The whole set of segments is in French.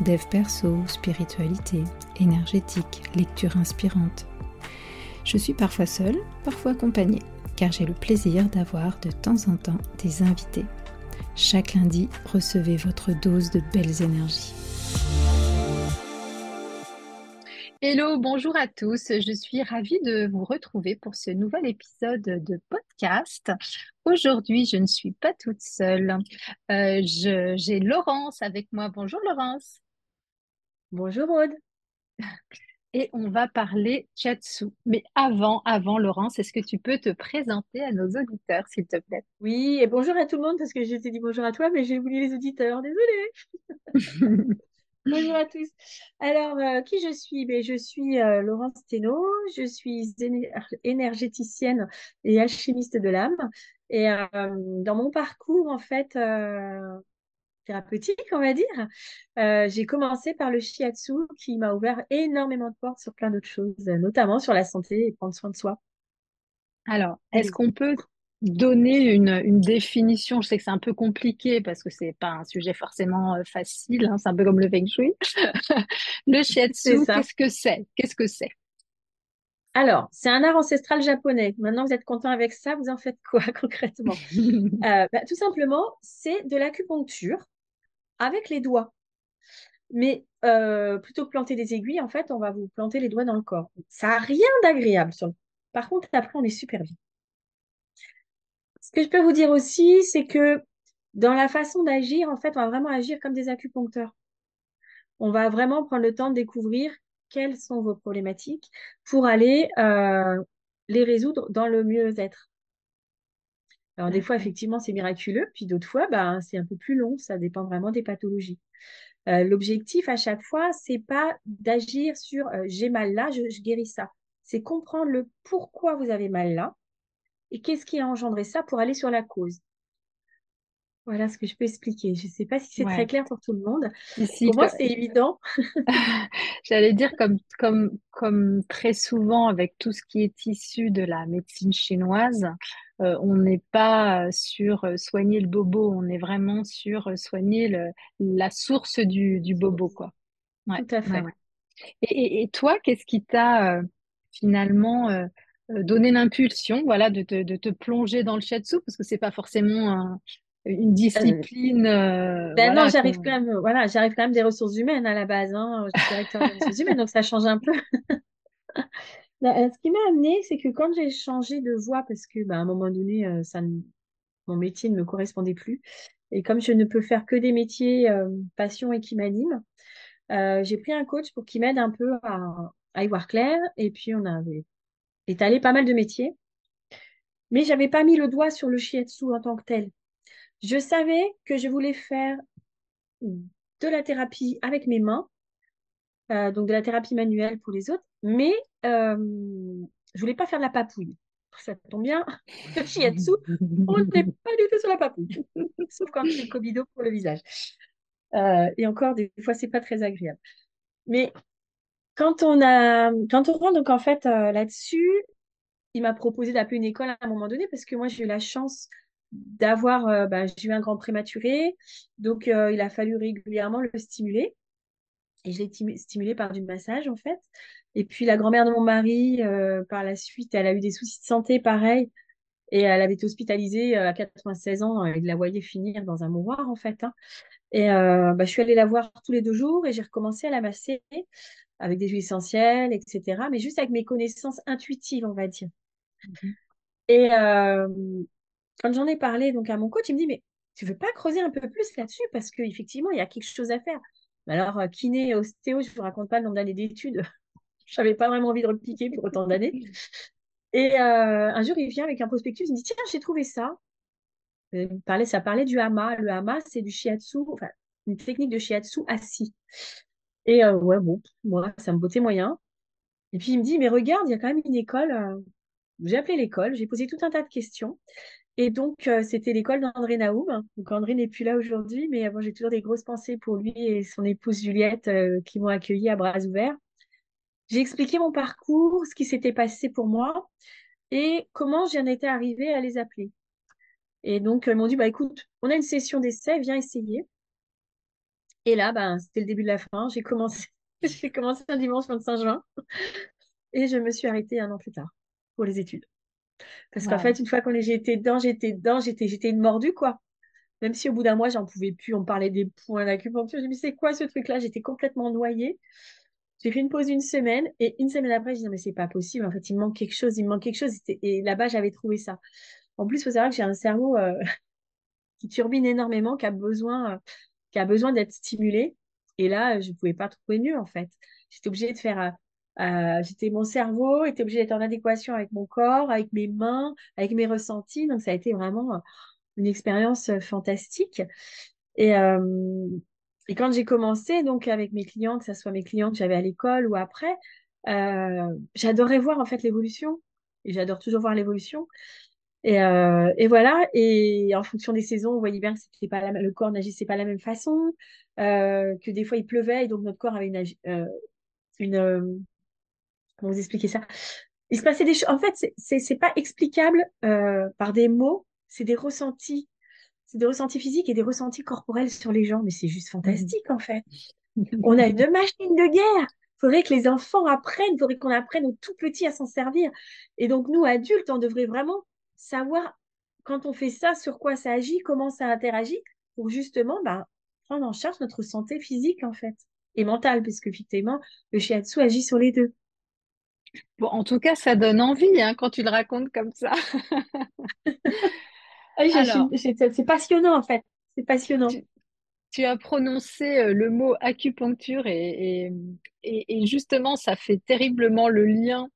dev perso, spiritualité, énergétique, lecture inspirante. Je suis parfois seule, parfois accompagnée, car j'ai le plaisir d'avoir de temps en temps des invités. Chaque lundi, recevez votre dose de belles énergies. Hello, bonjour à tous. Je suis ravie de vous retrouver pour ce nouvel épisode de podcast. Aujourd'hui, je ne suis pas toute seule. Euh, j'ai Laurence avec moi. Bonjour Laurence. Bonjour Aude. Et on va parler Chatsu. Mais avant, avant Laurence, est-ce que tu peux te présenter à nos auditeurs, s'il te plaît? Oui, et bonjour à tout le monde, parce que je t'ai dit bonjour à toi, mais j'ai oublié les auditeurs, désolée. bonjour à tous. Alors, euh, qui je suis? Ben, Je suis euh, Laurence Thénault, je suis énergéticienne et alchimiste de l'âme. Et euh, dans mon parcours, en fait, thérapeutique, on va dire. Euh, j'ai commencé par le shiatsu qui m'a ouvert énormément de portes sur plein d'autres choses, notamment sur la santé et prendre soin de soi. Alors, est-ce qu'on peut donner une, définition? Je sais que c'est un peu compliqué parce que c'est pas un sujet forcément euh, facile, hein, c'est un peu comme le feng shui. le shiatsu, qu'est-ce que c'est? Qu'est-ce que c'est? Alors, c'est un art ancestral japonais. Maintenant, vous êtes content avec ça, vous en faites quoi concrètement? Euh, bah, Tout simplement, c'est de l'acupuncture avec les doigts. Mais euh, plutôt que planter des aiguilles, en fait, on va vous planter les doigts dans le corps. Ça n'a rien d'agréable. Par contre, après, on est super bien. Ce que je peux vous dire aussi, c'est que dans la façon d'agir, en fait, on va vraiment agir comme des acupuncteurs. On va vraiment prendre le temps de découvrir quelles sont vos problématiques pour aller euh, les résoudre dans le mieux-être. Alors, des fois, effectivement, c'est miraculeux, puis d'autres fois, bah, c'est un peu plus long, ça dépend vraiment des pathologies. Euh, l'objectif à chaque fois, c'est pas d'agir sur euh, j'ai mal là, je, guéris ça. C'est comprendre le pourquoi vous avez mal là et qu'est-ce qui a engendré ça pour aller sur la cause. Voilà ce que je peux expliquer. Je ne sais pas si c'est très clair pour tout le monde. pour moi, c'est évident. J'allais dire comme, comme, comme très souvent avec tout ce qui est issu de la médecine chinoise, euh, on n'est pas sur euh, soigner le bobo, on est vraiment sur euh, soigner le, la source du, du bobo. Quoi. Tout à fait. Et, et, toi, qu'est-ce qui t'a finalement donné l'impulsion voilà, de te, de te plonger dans le shiatsu Parce que c'est pas forcément un, une discipline. Euh, ben non, j'arrive quand même, voilà, j'arrive quand même des ressources humaines à la base. Hein. Je suis directeur des ressources humaines, donc ça change un peu. Ben, ce qui m'a amené, c'est que quand j'ai changé de voie, parce que ben, à un moment donné, euh, ça mon métier ne me correspondait plus, et comme je ne peux faire que des métiers euh, passion et qui m'animent, j'ai pris un coach pour qu'il m'aide un peu à, à, y voir clair. Et puis on avait étalé pas mal de métiers, mais j'avais pas mis le doigt sur le shiatsu en tant que tel. Je savais que je voulais faire de la thérapie avec mes mains, euh, donc de la thérapie manuelle pour les autres, mais euh, je voulais pas faire de la papouille. Ça tombe bien, le shiatsu, on n'est pas du tout sur la papouille, sauf quand c'est le kobido pour le visage. Euh, et encore, des fois, c'est pas très agréable. Mais quand on a, quand on rentre donc en fait euh, là-dessus, il m'a proposé d'appeler une école à un moment donné parce que moi j'ai eu la chance d'avoir, euh, bah, j'ai eu un grand prématuré, donc euh, il a fallu régulièrement le stimuler. Et je l'ai stimulé par du massage, en fait. Et puis la grand-mère de mon mari, euh, par la suite, elle a eu des soucis de santé, pareil. Et elle avait été hospitalisée à 96 ans. Il la voyait finir dans un mouroir, en fait. Hein. Et bah, je suis allée la voir tous les deux jours et j'ai recommencé à la masser avec des huiles essentielles, etc. Mais juste avec mes connaissances intuitives, on va dire. Mmh et, quand j'en ai parlé donc à mon coach, il me dit mais tu veux pas creuser un peu plus là-dessus? Parce qu'effectivement il y a quelque chose à faire. Alors euh, kiné, ostéo, je vous raconte pas le nombre d'années d'études. je n'avais pas vraiment envie de repiquer pour autant d'années. Et euh, un jour il vient avec un prospectus, il me dit tiens j'ai trouvé ça. Euh, parlait, ça parlait du hama. Le hama c'est du shiatsu. Enfin une technique de shiatsu assis. Et ouais, bon, moi, ça me bottait moyen. Et puis il me dit, mais regarde, il y a quand même une école. J'ai appelé l'école, j'ai posé tout un tas de questions. Et donc, c'était l'école d'André Naoum. Donc, André n'est plus là aujourd'hui, mais bon, j'ai toujours des grosses pensées pour lui et son épouse Juliette qui m'ont accueilli à bras ouverts. J'ai expliqué mon parcours, ce qui s'était passé pour moi et comment j'en étais arrivée à les appeler. Et donc, ils m'ont dit, bah, écoute, on a une session d'essai, viens essayer. Et là, ben, c'était le début de la fin. J'ai commencé, j'ai commencé un dimanche 25 juin et je me suis arrêtée un an plus tard pour les études. Parce qu'en fait, une fois qu'on j'étais dedans, j'étais dedans, j'étais, j'étais une mordue, quoi. Même si au bout d'un mois, j'en pouvais plus, on parlait des points d'acupuncture. Je me dit, c'est quoi ce truc-là? J'étais complètement noyée. J'ai fait une pause d'une semaine et une semaine après, je dit, non, mais c'est pas possible. En fait, il me manque quelque chose, il me manque quelque chose. Et là-bas, j'avais trouvé ça. En plus, il faut savoir que j'ai un cerveau euh, qui turbine énormément, qui a besoin, euh, qui a besoin d'être stimulé. Et là, je ne pouvais pas trouver mieux, en fait. J'étais obligée de faire. Euh, mon cerveau était obligé d'être en adéquation avec mon corps, avec mes mains, avec mes ressentis. Donc, ça a été vraiment une expérience fantastique. Et, et quand j'ai commencé, donc avec mes clients, que ce soit mes clients que j'avais à l'école ou après, euh, j'adorais voir en fait l'évolution. Et j'adore toujours voir l'évolution. Et, euh, et, voilà. Et en fonction des saisons, on bien que c'était pas le corps n'agissait pas de la même façon, euh, que des fois il pleuvait et donc notre corps avait une comment vous expliquer ça? Il se passait des choses. En fait, c'est pas explicable par des mots, c'est des ressentis c'est des ressentis physiques et des ressentis corporels sur les gens, mais c'est juste fantastique en fait. On a une machine de guerre. Il faudrait que les enfants apprennent, il faudrait qu'on apprenne aux tout petits à s'en servir. Et donc nous, adultes, on devrait vraiment savoir quand on fait ça, sur quoi ça agit, comment ça interagit, pour justement bah, prendre en charge notre santé physique en fait, et mentale, puisque effectivement, le shiatsu agit sur les deux. Bon, en tout cas, ça donne envie hein, quand tu le racontes comme ça. Ah c'est passionnant en fait. C'est passionnant. Tu, as prononcé euh, le mot acupuncture et, et, justement, ça fait terriblement le lien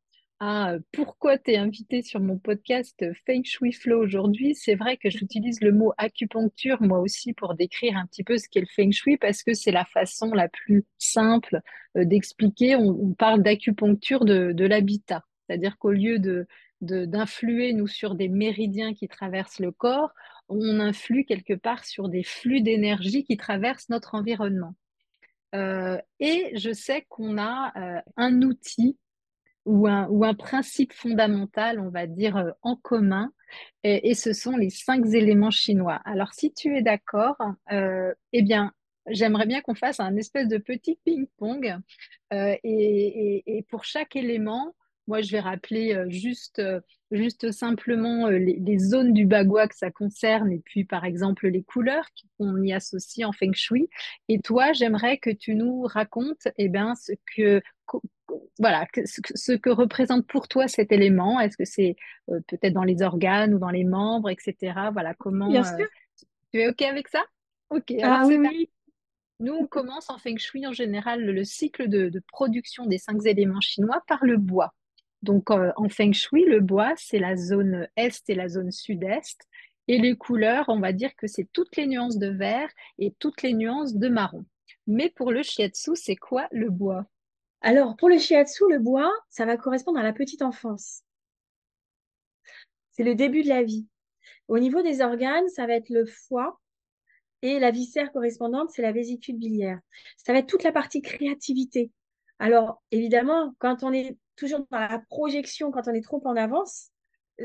euh, pourquoi tu es invité sur mon podcast Feng Shui Flow aujourd'hui? C'est vrai que j'utilise le mot acupuncture moi aussi pour décrire un petit peu ce qu'est le Feng Shui parce que c'est la façon la plus simple euh, d'expliquer. On, parle d'acupuncture de, de l'habitat. C'est-à-dire qu'au lieu de, d'influer, nous, sur des méridiens qui traversent le corps, on influe quelque part sur des flux d'énergie qui traversent notre environnement. Euh, et je sais qu'on a euh, un outil ou un, ou un, principe fondamental, on va dire, euh, en commun, et, ce sont les cinq éléments chinois. Alors, si tu es d'accord, eh bien, j'aimerais bien qu'on fasse un espèce de petit ping-pong, et, et, pour chaque élément, moi, je vais rappeler euh, juste, euh, juste simplement euh, les, zones du bagua que ça concerne et puis, par exemple, les couleurs qu'on y associe en feng shui. Et toi, j'aimerais que tu nous racontes eh ben, ce que voilà, ce que représente pour toi cet élément? Est-ce que c'est peut-être dans les organes ou dans les membres, etc. Voilà, comment. Bien sûr. Tu es OK avec ça? OK. Ah alors oui, Nous, on commence en feng shui en général le, cycle de, de, production des cinq éléments chinois par le bois. Donc euh, en feng shui, le bois, c'est la zone est et la zone sud-est. Et les couleurs, on va dire que c'est toutes les nuances de vert et toutes les nuances de marron. Mais pour le shiatsu, c'est quoi le bois? Alors pour le shiatsu, le bois, ça va correspondre à la petite enfance. C'est le début de la vie. Au niveau des organes, ça va être le foie, et la viscère correspondante, c'est la vésicule biliaire. Ça va être toute la partie créativité. Alors, évidemment, quand on est toujours dans la projection, quand on est trop en avance,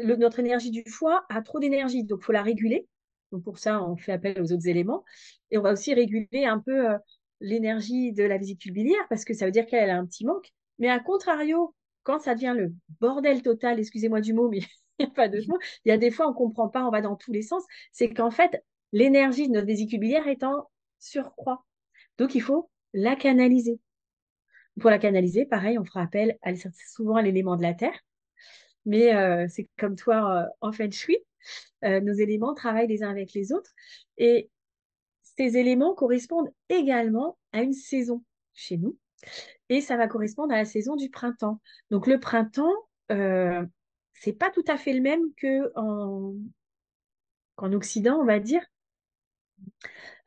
notre énergie du foie a trop d'énergie, donc il faut la réguler. Donc pour ça, on fait appel aux autres éléments. Et on va aussi réguler un peu euh, l'énergie de la vésicule biliaire, parce que ça veut dire qu'elle a un petit manque. Mais à contrario, quand ça devient le bordel total, excusez-moi du mot, mais il n'y a pas de mot, il y a des fois on ne comprend pas, on va dans tous les sens, c'est qu'en fait, l'énergie de notre vésicule biliaire est en surcroît. Donc il faut la canaliser. Pour la canaliser, pareil, on fera appel à, souvent à l'élément de la terre. Mais euh, c'est comme toi euh, en feng shui, euh, nos éléments travaillent les uns avec les autres. Et ces éléments correspondent également à une saison chez nous. Et ça va correspondre à la saison du printemps. Donc le printemps, euh, c'est pas tout à fait le même qu'en qu'en Occident, on va dire.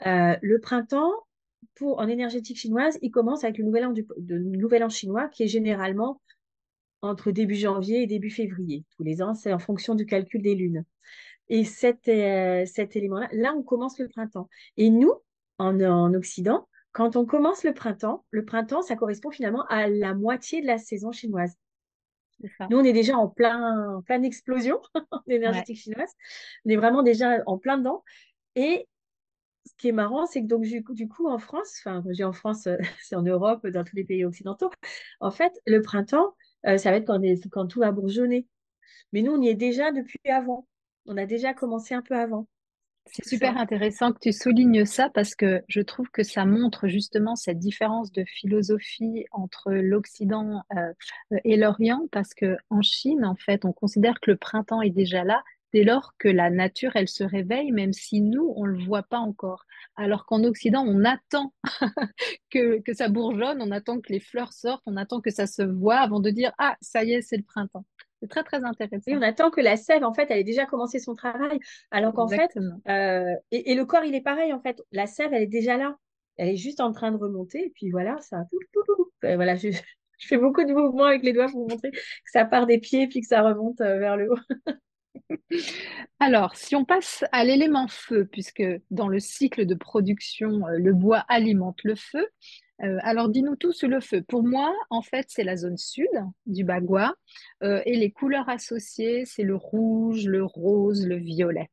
le printemps, pour, en énergétique chinoise, il commence avec le nouvel an chinois qui est généralement entre début janvier et début février. Tous les ans, c'est en fonction du calcul des lunes. Et cet, euh, cet élément-là, là, on commence le printemps. Et nous, en, en Occident, quand on commence le printemps, le printemps, ça correspond finalement à la moitié de la saison chinoise. Nous, on est déjà en plein, pleine explosion énergétique chinoise. On est vraiment déjà en plein dedans. Et ce qui est marrant, c'est que donc du coup, en France, enfin, dis en France, euh, c'est en Europe, dans tous les pays occidentaux, en fait, le printemps, euh, ça va être quand, quand tout va bourgeonner. Mais nous, on y est déjà depuis avant. On a déjà commencé un peu avant. C'est super intéressant que tu soulignes ça parce que je trouve que ça montre justement cette différence de philosophie entre l'Occident euh, et l'Orient parce que en Chine, en fait, on considère que le printemps est déjà là dès lors que la nature, elle se réveille, même si nous, on ne le voit pas encore. Alors qu'en Occident, on attend que, que ça bourgeonne, on attend que les fleurs sortent, on attend que ça se voit avant de dire, ah, ça y est, c'est le printemps. C'est très, très intéressant. Et on attend que la sève, en fait, elle ait déjà commencé son travail. Alors qu'en fait, euh, et, le corps, il est pareil, en fait. La sève, elle est déjà là. Elle est juste en train de remonter. Et puis voilà, ça. Voilà, je, je fais beaucoup de mouvements avec les doigts pour vous montrer que ça part des pieds puis que ça remonte euh, vers le haut. Alors, si on passe à l'élément feu, puisque dans le cycle de production, euh, le bois alimente le feu, euh, alors dis-nous tout sur le feu. Pour moi, en fait, c'est la zone sud du bagua euh, et les couleurs associées, c'est le rouge, le rose, le violet.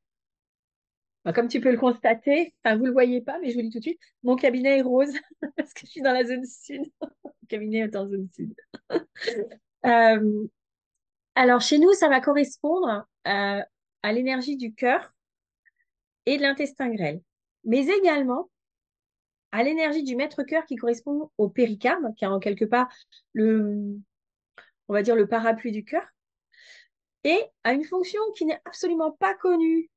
Bah, comme tu peux le constater, vous ne le voyez pas, mais je vous le dis tout de suite, mon cabinet est rose parce que je suis dans la zone sud. le cabinet est en zone sud. alors, chez nous, ça va correspondre euh, à l'énergie du cœur et de l'intestin grêle, mais également à l'énergie du maître-cœur qui correspond au péricarde, qui est en quelque part le, on va dire, le parapluie du cœur, et à une fonction qui n'est absolument pas connue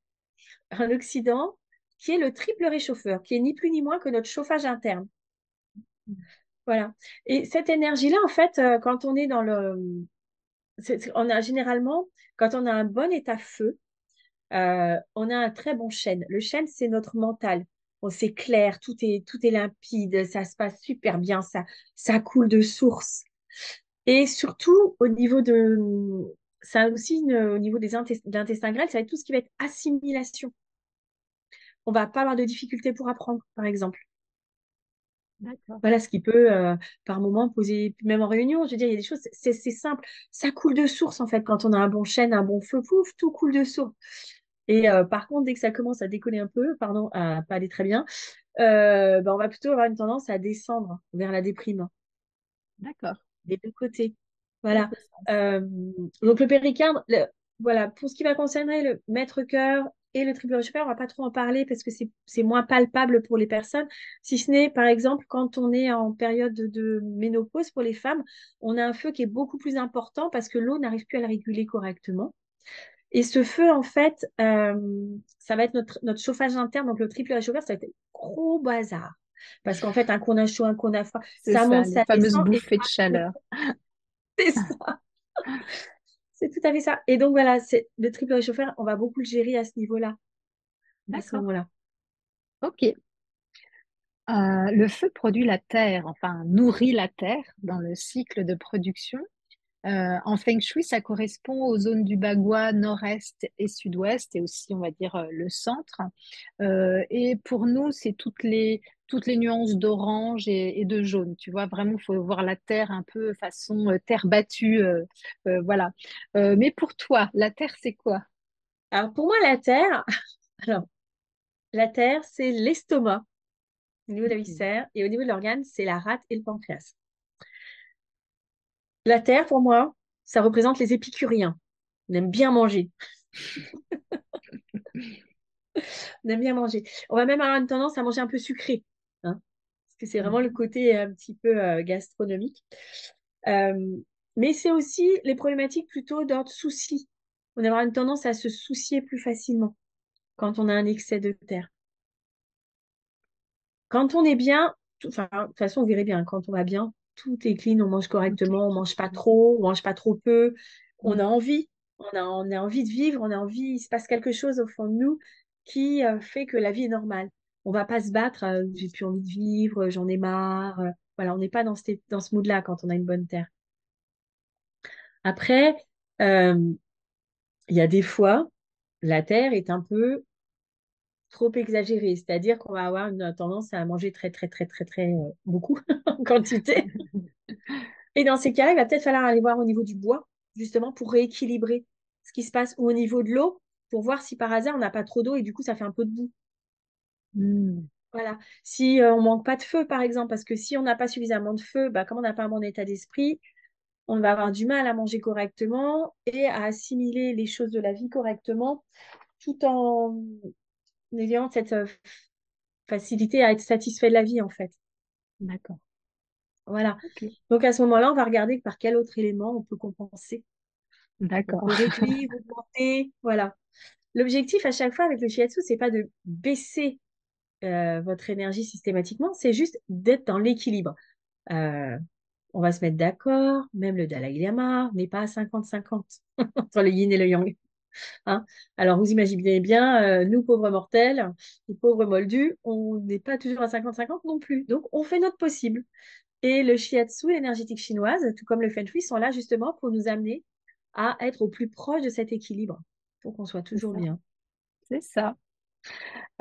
en Occident, qui est le triple réchauffeur, qui est ni plus ni moins que notre chauffage interne. Voilà. Et cette énergie-là, en fait, euh, quand on est dans le, on a généralement, quand on a un bon état feu, euh, on a un très bon chêne. Le chêne, c'est notre mental. C'est clair, tout est, tout est limpide, ça se passe super bien, ça, ça coule de source. Et surtout, au niveau de, ça aussi, au niveau des intestins grêles, ça va être tout ce qui va être assimilation. On va pas avoir de difficultés pour apprendre, par exemple. Voilà ce qui peut, euh, par moment, poser, même en réunion, je veux dire, il y a des choses, c'est simple. Ça coule de source, en fait, quand on a un bon chêne, un bon feu, pouf, tout coule de source. Et euh, par contre, dès que ça commence à décoller un peu, pardon, à pas aller très bien, euh, ben, on va plutôt avoir une tendance à descendre vers la déprime. D'accord. Des deux côtés. Voilà. donc le péricarde, voilà, pour ce qui va concerner le maître-cœur et le triple réchauffeur, on va pas trop en parler parce que c'est moins palpable pour les personnes. Si ce n'est, par exemple, quand on est en période de ménopause pour les femmes, on a un feu qui est beaucoup plus important parce que l'eau n'arrive plus à le réguler correctement. Et ce feu, en fait, euh, ça va être notre, notre chauffage interne, donc le triple réchauffeur, ça va être gros bazar. Parce qu'en fait, un qu'on a chaud, un qu'on a froid, ça, monte, ça fameuse bouffée de chaleur. C'est ça. C'est tout à fait ça. Et donc voilà, c'est le triple réchauffeur, on va beaucoup le gérer à ce niveau-là. À ce moment-là. Ok. Euh, le feu produit la terre, enfin nourrit la terre dans le cycle de production. Euh, en feng shui, ça correspond aux zones du Bagua nord-est et sud-ouest et aussi, on va dire, euh, le centre. Euh, et pour nous, c'est toutes les, toutes les nuances d'orange et, de jaune. Tu vois, vraiment, il faut voir la terre un peu façon terre battue. voilà. mais pour toi, la terre, c'est quoi? Alors, pour moi, la terre, alors, la terre, c'est l'estomac au niveau de la viscère et au niveau de l'organe, c'est la rate et le pancréas. La terre, pour moi, ça représente les épicuriens. On aime bien manger. On aime bien manger. On va même avoir une tendance à manger un peu sucré. Hein, parce que c'est vraiment le côté un petit peu euh, gastronomique. Euh, mais c'est aussi les problématiques plutôt d'ordre souci. On va avoir une tendance à se soucier plus facilement quand on a un excès de terre. Quand on est bien, enfin, de toute façon, vous verrez bien, quand on va bien, tout est clean, on mange correctement, on mange pas trop, on mange pas trop peu. On a envie, on a, a envie de vivre, on a envie, il se passe quelque chose au fond de nous qui euh, fait que la vie est normale. on va pas se battre, euh, j'ai plus envie de vivre, j'en ai marre. euh, voilà, on n'est pas dans, ce- dans ce mood-là quand on a une bonne terre. Après, il y a des fois, la terre est un peu trop exagérée, c'est-à-dire qu'on va avoir une tendance à manger très, très, très, très, très euh, beaucoup en quantité. Et dans ces cas-là, il va peut-être falloir aller voir au niveau du bois, justement, pour rééquilibrer ce qui se passe, ou au niveau de l'eau, pour voir si par hasard on n'a pas trop d'eau et du coup ça fait un peu de boue. Hmm. Voilà. Si euh, on manque pas de feu, par exemple, parce que si on n'a pas suffisamment de feu, bah, comme on n'a pas un bon état d'esprit, on va avoir du mal à manger correctement et à assimiler les choses de la vie correctement, tout en ayant cette euh, facilité à être satisfait de la vie, en fait. D'accord. Voilà. Donc à ce moment-là, on va regarder par quel autre élément on peut compenser. D'accord. réduire, augmenter, voilà. L'objectif à chaque fois avec le shiatsu, c'est pas de baisser euh, votre énergie systématiquement, c'est juste d'être dans l'équilibre. Euh, on va se mettre d'accord, même le Dalai Lama n'est pas à 50-50 entre le yin et le yang. Hein Alors vous imaginez bien, euh, nous pauvres mortels, les pauvres moldus, on n'est pas toujours à 50-50 non plus. Donc on fait notre possible. Et le shiatsu, l'énergétique chinoise, tout comme le feng shui, sont là justement pour nous amener à être au plus proche de cet équilibre, pour qu'on soit toujours bien. C'est ça.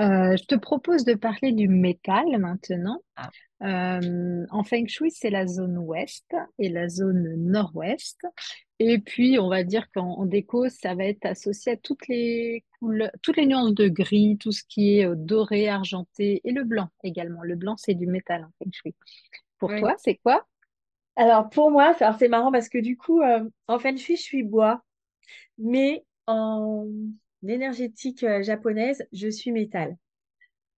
Euh, je te propose de parler du métal maintenant. Ah. Euh, en Feng Shui, c'est la zone ouest et la zone nord-ouest. Et puis, on va dire qu'en en déco, ça va être associé à toutes les couleurs, toutes les nuances de gris, tout ce qui est euh, doré, argenté et le blanc également. Le blanc, c'est du métal en Feng Shui. Pour Oui. toi, c'est quoi? Alors pour moi, c'est marrant parce que du coup, euh, en feng shui, je suis bois, mais en énergétique euh, japonaise, je suis métal.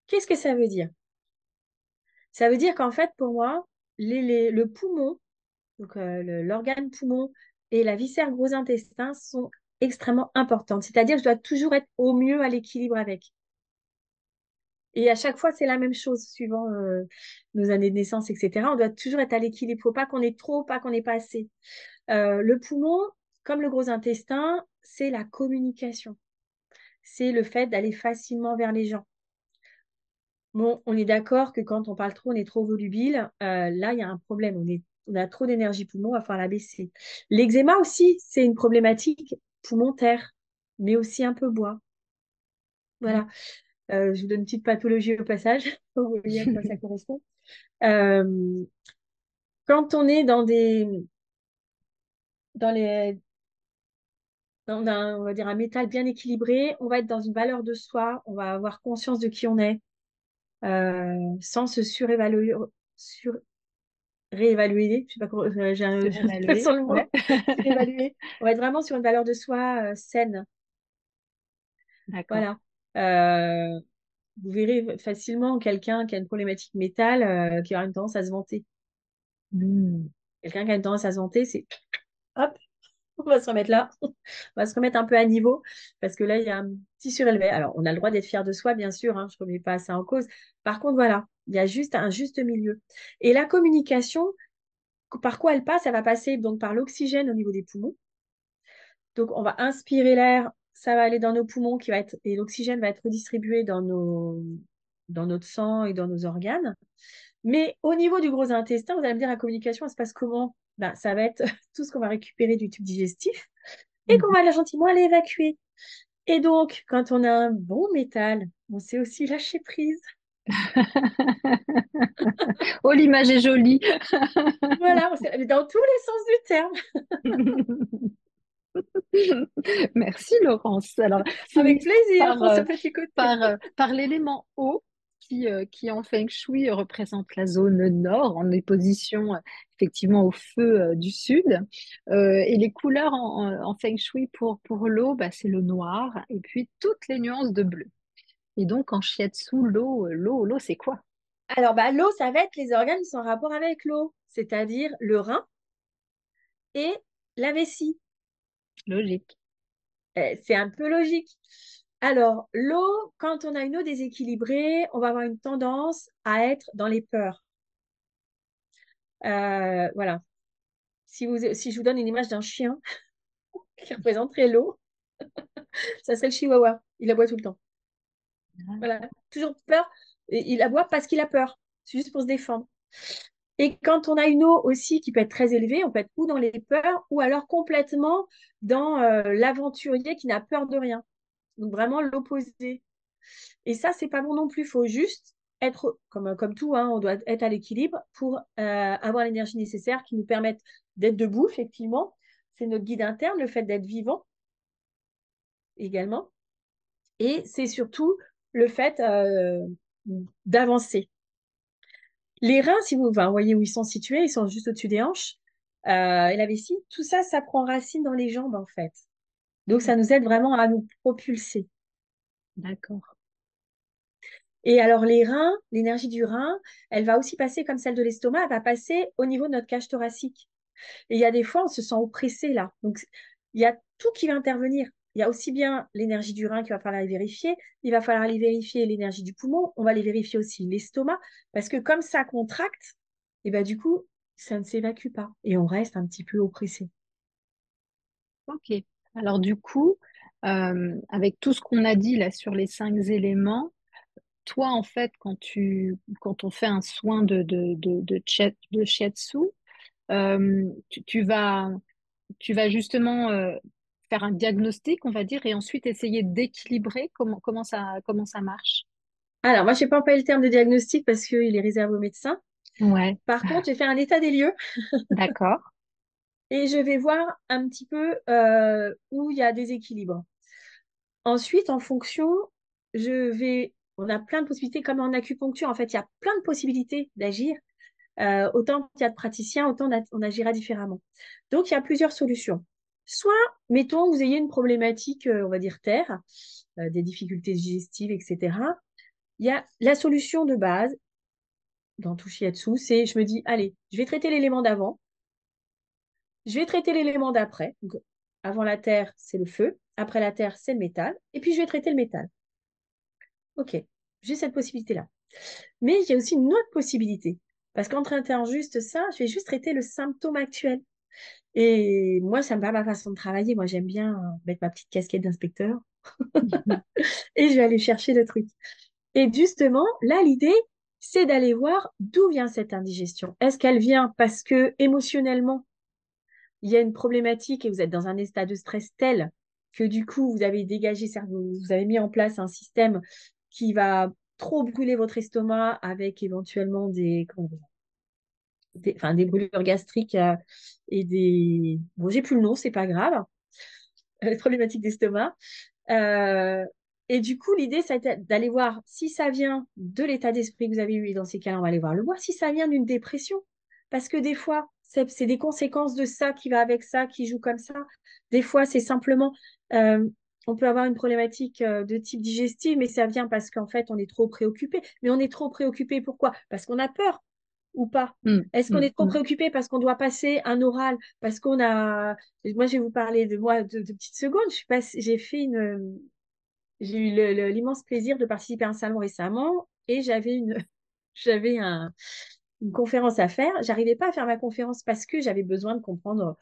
Qu'est-ce que ça veut dire? Ça veut dire qu'en fait, pour moi, les- les- le poumon, donc euh, l'organe poumon et la viscère gros intestin sont extrêmement importantes. C'est-à-dire que je dois toujours être au mieux à l'équilibre avec. Et à chaque fois, c'est la même chose, suivant euh, nos années de naissance, etc. On doit toujours être à l'équilibre. Il ne faut pas qu'on ait trop, pas qu'on ait pas assez. Euh, le poumon, comme le gros intestin, c'est la communication. C'est le fait d'aller facilement vers les gens. Bon, on est d'accord que quand on parle trop, on est trop volubile. Euh, là, il y a un problème. On a trop d'énergie poumon, il va falloir la baisser. L'eczéma aussi, c'est une problématique poumon-terre, mais aussi un peu bois. Voilà. Euh, je vous donne une petite pathologie au passage. Vous voyez à quoi ça correspond. Euh, quand on est dans des, dans les, dans un, on va dire un métal bien équilibré, on va être dans une valeur de soi, on va avoir conscience de qui on est, euh, sans se surévaluer, sur, réévaluer. Je sais pas comment, euh, j'ai un, Surévalué, sur le mot, ouais. surévaluer. On va être vraiment sur une valeur de soi euh, saine. D'accord. Voilà. Euh, vous verrez facilement quelqu'un qui a une problématique métal qui aura une tendance à se vanter. Hmm. Quelqu'un qui a une tendance à se vanter, c'est hop, on va se remettre là, on va se remettre un peu à niveau parce que là, il y a un petit surélevé. Alors, on a le droit d'être fier de soi, bien sûr, hein, je ne remets pas ça en cause. Par contre, voilà, il y a juste un juste milieu. Et la communication, par quoi elle passe? Elle va passer donc par l'oxygène au niveau des poumons. Donc, on va inspirer l'air, ça va aller dans nos poumons qui va être, et l'oxygène va être redistribué dans nos, dans notre sang et dans nos organes. Mais au niveau du gros intestin, vous allez me dire, la communication, elle se passe comment? Ben, ça va être tout ce qu'on va récupérer du tube digestif et qu'on va aller gentiment aller évacuer. Et donc, quand on a un bon métal, on sait aussi lâcher prise. Oh, l'image est jolie. Voilà, sait- dans tous les sens du terme. Merci Laurence. Alors, Avec plaisir par, euh, par, euh, par l'élément eau qui, euh, qui en Feng Shui représente la zone nord. On est position euh, effectivement au feu euh, du sud. Et les couleurs en, en- en Feng Shui pour, pour l'eau, bah, c'est le noir et puis toutes les nuances de bleu. Et donc en Shiatsu, l'eau, l'eau, l'eau, c'est quoi? Alors, bah, l'eau, ça va être les organes qui sont en rapport avec l'eau, c'est-à-dire le rein et la vessie. Logique. Euh, C'est un peu logique. Alors, l'eau, quand on a une eau déséquilibrée, on va avoir une tendance à être dans les peurs. Euh, voilà. Si, vous, si je vous donne une image d'un chien qui représenterait l'eau, ça serait le chihuahua. Il aboie tout le temps. Voilà. Toujours peur Et il aboie parce qu'il a peur. C'est juste pour se défendre. Et quand on a une eau aussi qui peut être très élevée, on peut être ou dans les peurs ou alors complètement dans euh, l'aventurier qui n'a peur de rien. Donc vraiment l'opposé. Et ça, c'est pas bon non plus. Il faut juste être, comme, comme tout, hein, on doit être à l'équilibre pour euh, avoir l'énergie nécessaire qui nous permette d'être debout, effectivement. C'est notre guide interne, le fait d'être vivant également. Et c'est surtout le fait euh, d'avancer. Les reins, si vous, voyez où ils sont situés, ils sont juste au-dessus des hanches. Euh, et la vessie, tout ça, ça prend racine dans les jambes, en fait. Donc, ça nous aide vraiment à nous propulser. D'accord. Et alors, les reins, l'énergie du rein, elle va aussi passer comme celle de l'estomac, elle va passer au niveau de notre cage thoracique. Et il y a des fois, on se sent oppressé là. Donc, il y a tout qui va intervenir. Il y a aussi bien l'énergie du rein qu'il va falloir aller vérifier. Il va falloir aller vérifier l'énergie du poumon. On va aller vérifier aussi l'estomac. Parce que comme ça contracte, et ben du coup, ça ne s'évacue pas. Et on reste un petit peu oppressé. Ok. Alors du coup, euh, avec tout ce qu'on a dit là sur les cinq éléments, toi, en fait, quand, tu, quand on fait un soin de, de, de, de, de shiatsu, euh, tu, vas, tu vas justement euh, faire un diagnostic, on va dire, et ensuite essayer d'équilibrer comment, comment, ça, comment ça marche? Alors, moi, je n'ai pas employé le terme de diagnostic parce qu'il est réservé aux médecins. Ouais. Par contre, j'ai fait un état des lieux. D'accord. Et je vais voir un petit peu euh, où il y a des équilibres. Ensuite, en fonction, je vais. On a plein de possibilités, comme en acupuncture, en fait, il y a plein de possibilités d'agir. Euh, autant qu'il y a de praticiens, autant on agira différemment. Donc, il y a plusieurs solutions. Soit, mettons, vous ayez une problématique, euh, on va dire terre, des difficultés digestives, etc. Il y a la solution de base dans tout shiatsu, c'est je me dis, allez, je vais traiter l'élément d'avant, je vais traiter l'élément d'après. Avant la terre, c'est le feu, après la terre, c'est le métal, et puis je vais traiter le métal. Ok, j'ai cette possibilité-là. Mais il y a aussi une autre possibilité, parce qu'en traitant juste ça, je vais juste traiter le symptôme actuel. Et moi, ça me va ma façon de travailler. Moi, j'aime bien euh, mettre ma petite casquette d'inspecteur et je vais aller chercher le truc. Et justement, là, l'idée, c'est d'aller voir d'où vient cette indigestion. Est-ce qu'elle vient parce que émotionnellement, il y a une problématique et vous êtes dans un état de stress tel que du coup, vous avez dégagé, vous avez mis en place un système qui va trop brûler votre estomac avec éventuellement des, enfin, des brûlures gastriques euh, et des... Bon, j'ai plus le nom, c'est pas grave. Euh, problématiques d'estomac. Euh, et du coup, l'idée, c'est d'aller voir si ça vient de l'état d'esprit que vous avez eu. Et dans ces cas-là, on va aller voir le voir si ça vient d'une dépression. Parce que des fois, c'est des conséquences de ça qui va avec ça, qui joue comme ça. Des fois, c'est simplement, on peut avoir une problématique de type digestif, mais ça vient parce qu'en fait, on est trop préoccupé. Mais on est trop préoccupé, pourquoi? Parce qu'on a peur ou pas? Mmh, Est-ce qu'on mmh, est trop mmh. préoccupé parce qu'on doit passer un oral? Parce qu'on a. Moi, je vais vous parler de moi de, petites secondes. J'ai fait une. J'ai eu l'immense plaisir de participer à un salon récemment et j'avais une. J'avais un, une conférence à faire. J'arrivais pas à faire ma conférence parce que j'avais besoin de comprendre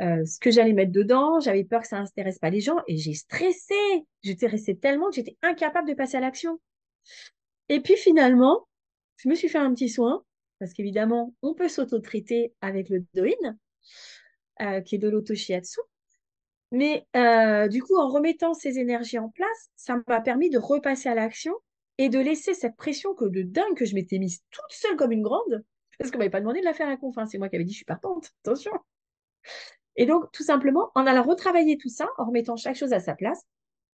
euh, ce que j'allais mettre dedans. J'avais peur que ça n'intéresse pas les gens et j'ai stressé. J'étais restée tellement que j'étais incapable de passer à l'action. Et puis finalement, je me suis fait un petit soin parce qu'évidemment, on peut s'auto-traiter avec le doin, euh, qui est de l'auto-shiatsu. Mais euh, du coup, en remettant ces énergies en place, ça m'a permis de repasser à l'action et de laisser cette pression que de dingue que je m'étais mise toute seule comme une grande, parce qu'on m'avait pas demandé de la faire à conf, c'est moi qui avais dit je suis partante, attention. Et donc, tout simplement, en allant retravailler tout ça, en remettant chaque chose à sa place,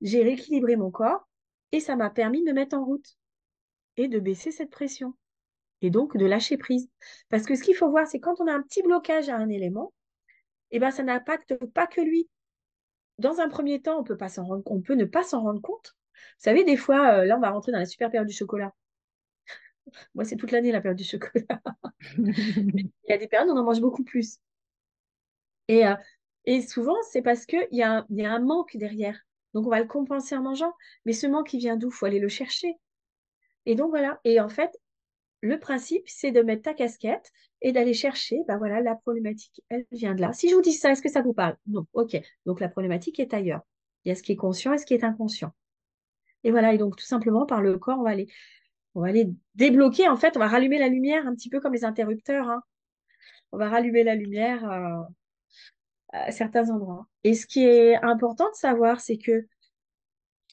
j'ai rééquilibré mon corps et ça m'a permis de me mettre en route et de baisser cette pression et donc de lâcher prise. Parce que ce qu'il faut voir, c'est quand on a un petit blocage à un élément, eh ben, ça n'impacte pas que lui. Dans un premier temps, on peut, on peut ne pas s'en rendre compte. Vous savez, des fois, euh, là, on va rentrer dans la super période du chocolat. Moi, c'est toute l'année la période du chocolat. Il y a des périodes où on en mange beaucoup plus. Et, euh, et souvent, c'est parce qu'il y, a y a un manque derrière. Donc, on va le compenser en mangeant. Mais ce manque, il vient d'où? Il faut aller le chercher. Et donc, voilà. Et en fait, le principe, c'est de mettre ta casquette et d'aller chercher, ben voilà, la problématique, elle vient de là. Si je vous dis ça, est-ce que ça vous parle? Non, ok. Donc la problématique est ailleurs. Il y a ce qui est conscient et ce qui est inconscient. Et voilà, et donc tout simplement par le corps, on va aller On va débloquer, en fait, on va rallumer la lumière un petit peu comme les interrupteurs. Hein. On va rallumer la lumière euh, à certains endroits. Et ce qui est important de savoir, c'est que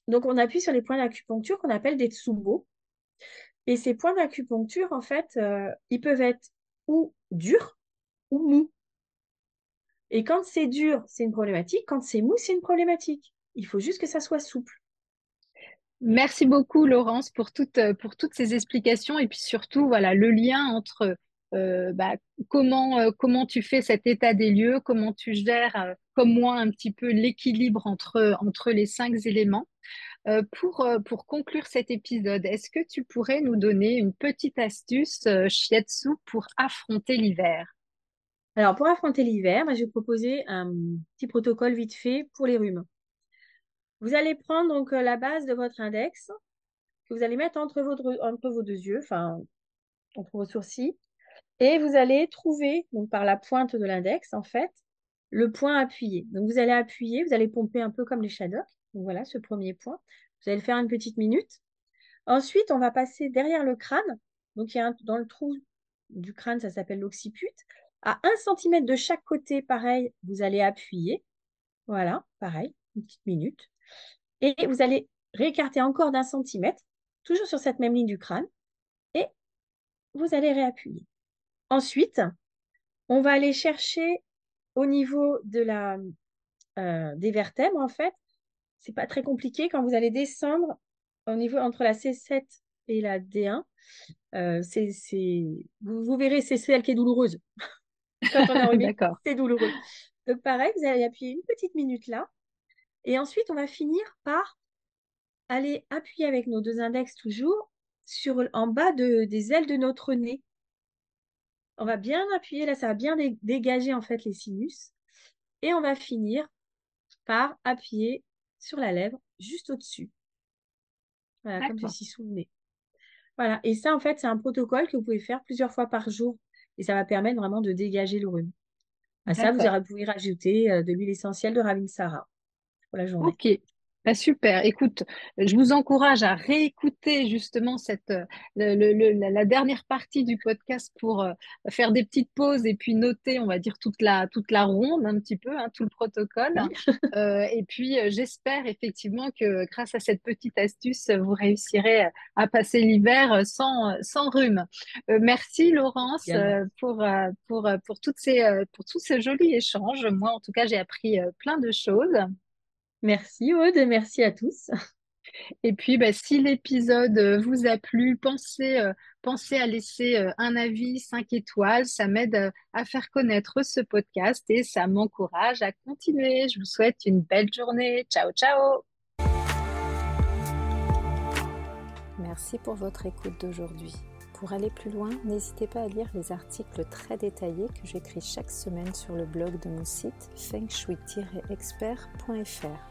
donc on appuie sur les points d'acupuncture qu'on appelle des tsubo. Et ces points d'acupuncture, en fait, euh, ils peuvent être ou durs ou mous. Et quand c'est dur, c'est une problématique. Quand c'est mou, c'est une problématique. Il faut juste que ça soit souple. Merci beaucoup, Laurence, pour toutes, pour toutes ces explications et puis surtout, voilà, le lien entre euh, bah, comment, euh, comment tu fais cet état des lieux, comment tu gères, euh, comme moi, un petit peu l'équilibre entre, entre les cinq éléments. pour, pour conclure cet épisode, est-ce que tu pourrais nous donner une petite astuce shiatsu pour affronter l'hiver? Alors, pour affronter l'hiver, je vais proposer un petit protocole vite fait pour les rhumes. Vous allez prendre donc la base de votre index que vous allez mettre entre, vos deux yeux, enfin entre vos sourcils, et vous allez trouver, par la pointe de l'index, en fait, le point appuyé. Donc, vous allez appuyer, vous allez pomper un peu comme les Shadocks. Donc, voilà, ce premier point. Vous allez le faire une petite minute. Ensuite, on va passer derrière le crâne. Donc, il y a dans le trou du crâne, ça s'appelle l'occiput. À 1 cm de chaque côté, pareil, vous allez appuyer. Voilà, pareil, une petite minute. Et vous allez réécarter encore d'un centimètre, toujours sur cette même ligne du crâne. Et vous allez réappuyer. Ensuite, on va aller chercher au niveau de la, euh, des vertèbres, en fait. C'est pas très compliqué quand vous allez descendre au niveau entre la C7 et la D1. Euh, c'est, vous, verrez, c'est celle qui est douloureuse. quand on a c'est douloureux. Donc pareil, vous allez appuyer une petite minute là. Et ensuite, on va finir par aller appuyer avec nos deux index toujours sur, en bas de, des ailes de notre nez. On va bien appuyer, là, ça va bien dégager en fait les sinus. Et on va finir par appuyer sur la lèvre juste au-dessus. Voilà, comme ceci sous le nez. Voilà, et ça, en fait, c'est un protocole que vous pouvez faire plusieurs fois par jour. Et ça va permettre vraiment de dégager le rhume. À ça, vous pouvez rajouter euh, de l'huile essentielle de Ravinsara pour la journée. Ok, bah, super. Écoute, je vous encourage à réécouter justement cette, euh, la, dernière partie du podcast pour euh, faire des petites pauses et puis noter, on va dire, toute la, toute la ronde un petit peu, hein, tout le protocole. Euh, et puis, j'espère effectivement que grâce à cette petite astuce, vous réussirez à passer l'hiver sans, sans rhume. merci Laurence pour, pour, pour, toutes ces, pour tous ces jolis échanges. Moi, en tout cas, j'ai appris plein de choses. Merci Aude, merci à tous. Et puis, bah, si l'épisode euh, vous a plu, pensez, euh, pensez à laisser euh, un avis 5 étoiles. Ça m'aide à faire connaître ce podcast et ça m'encourage à continuer. Je vous souhaite une belle journée. Ciao, ciao. Merci pour votre écoute d'aujourd'hui. Pour aller plus loin, n'hésitez pas à lire les articles très détaillés que j'écris chaque semaine sur le blog de mon site fengshui-expert.fr.